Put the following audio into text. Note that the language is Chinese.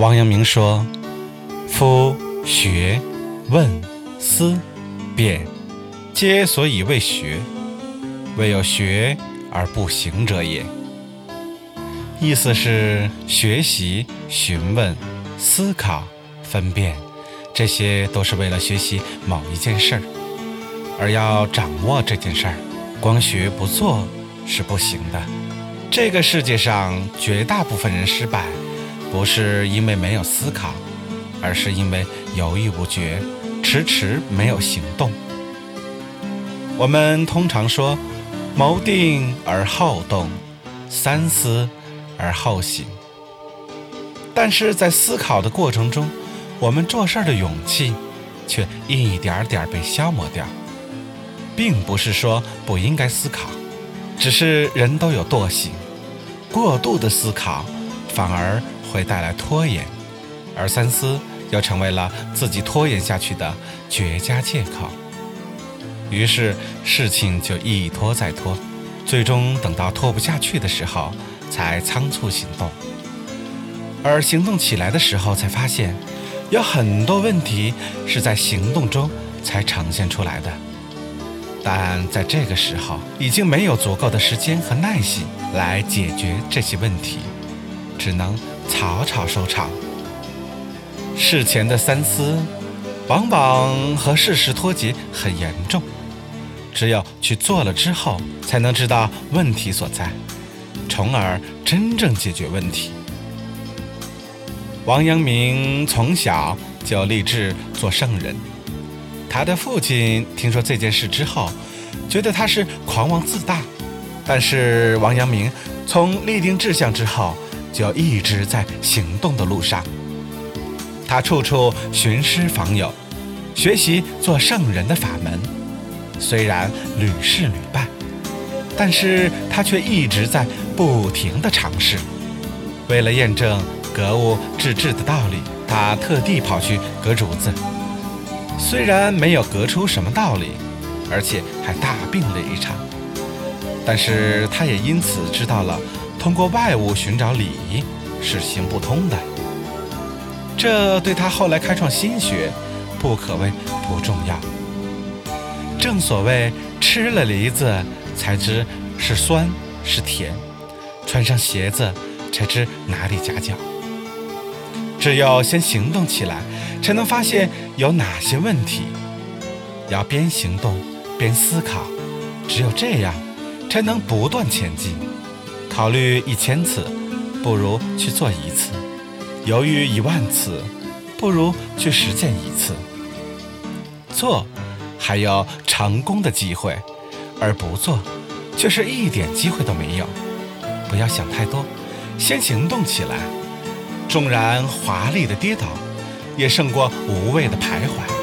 王阳明说：“夫学、问、思、辨，皆所以为学。唯有学而不行者也。”意思是，学习、询问、思考、分辨，这些都是为了学习某一件事儿，而要掌握这件事儿，光学不做是不行的。这个世界上绝大部分人失败。不是因为没有思考，而是因为犹豫不决，迟迟没有行动。我们通常说“谋定而后动，三思而后行”，但是在思考的过程中，我们做事的勇气却一点点被消磨掉。并不是说不应该思考，只是人都有惰性，过度的思考反而。会带来拖延，而三思又成为了自己拖延下去的绝佳借口。于是事情就一拖再拖，最终等到拖不下去的时候，才仓促行动。而行动起来的时候，才发现有很多问题是在行动中才呈现出来的。但在这个时候，已经没有足够的时间和耐心来解决这些问题，只能。草草收场。事前的三思，往往和事实脱节很严重。只有去做了之后，才能知道问题所在，从而真正解决问题。王阳明从小就立志做圣人。他的父亲听说这件事之后，觉得他是狂妄自大。但是王阳明从立定志向之后，就一直在行动的路上，他处处寻师访友，学习做圣人的法门。虽然屡试屡败，但是他却一直在不停地尝试。为了验证格物致知的道理，他特地跑去割竹子。虽然没有割出什么道理，而且还大病了一场，但是他也因此知道了。通过外物寻找礼仪是行不通的，这对他后来开创心学不可谓不重要。正所谓吃了梨子才知是酸是甜，穿上鞋子才知哪里夹脚。只有先行动起来，才能发现有哪些问题。要边行动边思考，只有这样，才能不断前进。考虑一千次，不如去做一次；犹豫一万次，不如去实践一次。做，还有成功的机会；而不做，却是一点机会都没有。不要想太多，先行动起来。纵然华丽的跌倒，也胜过无谓的徘徊。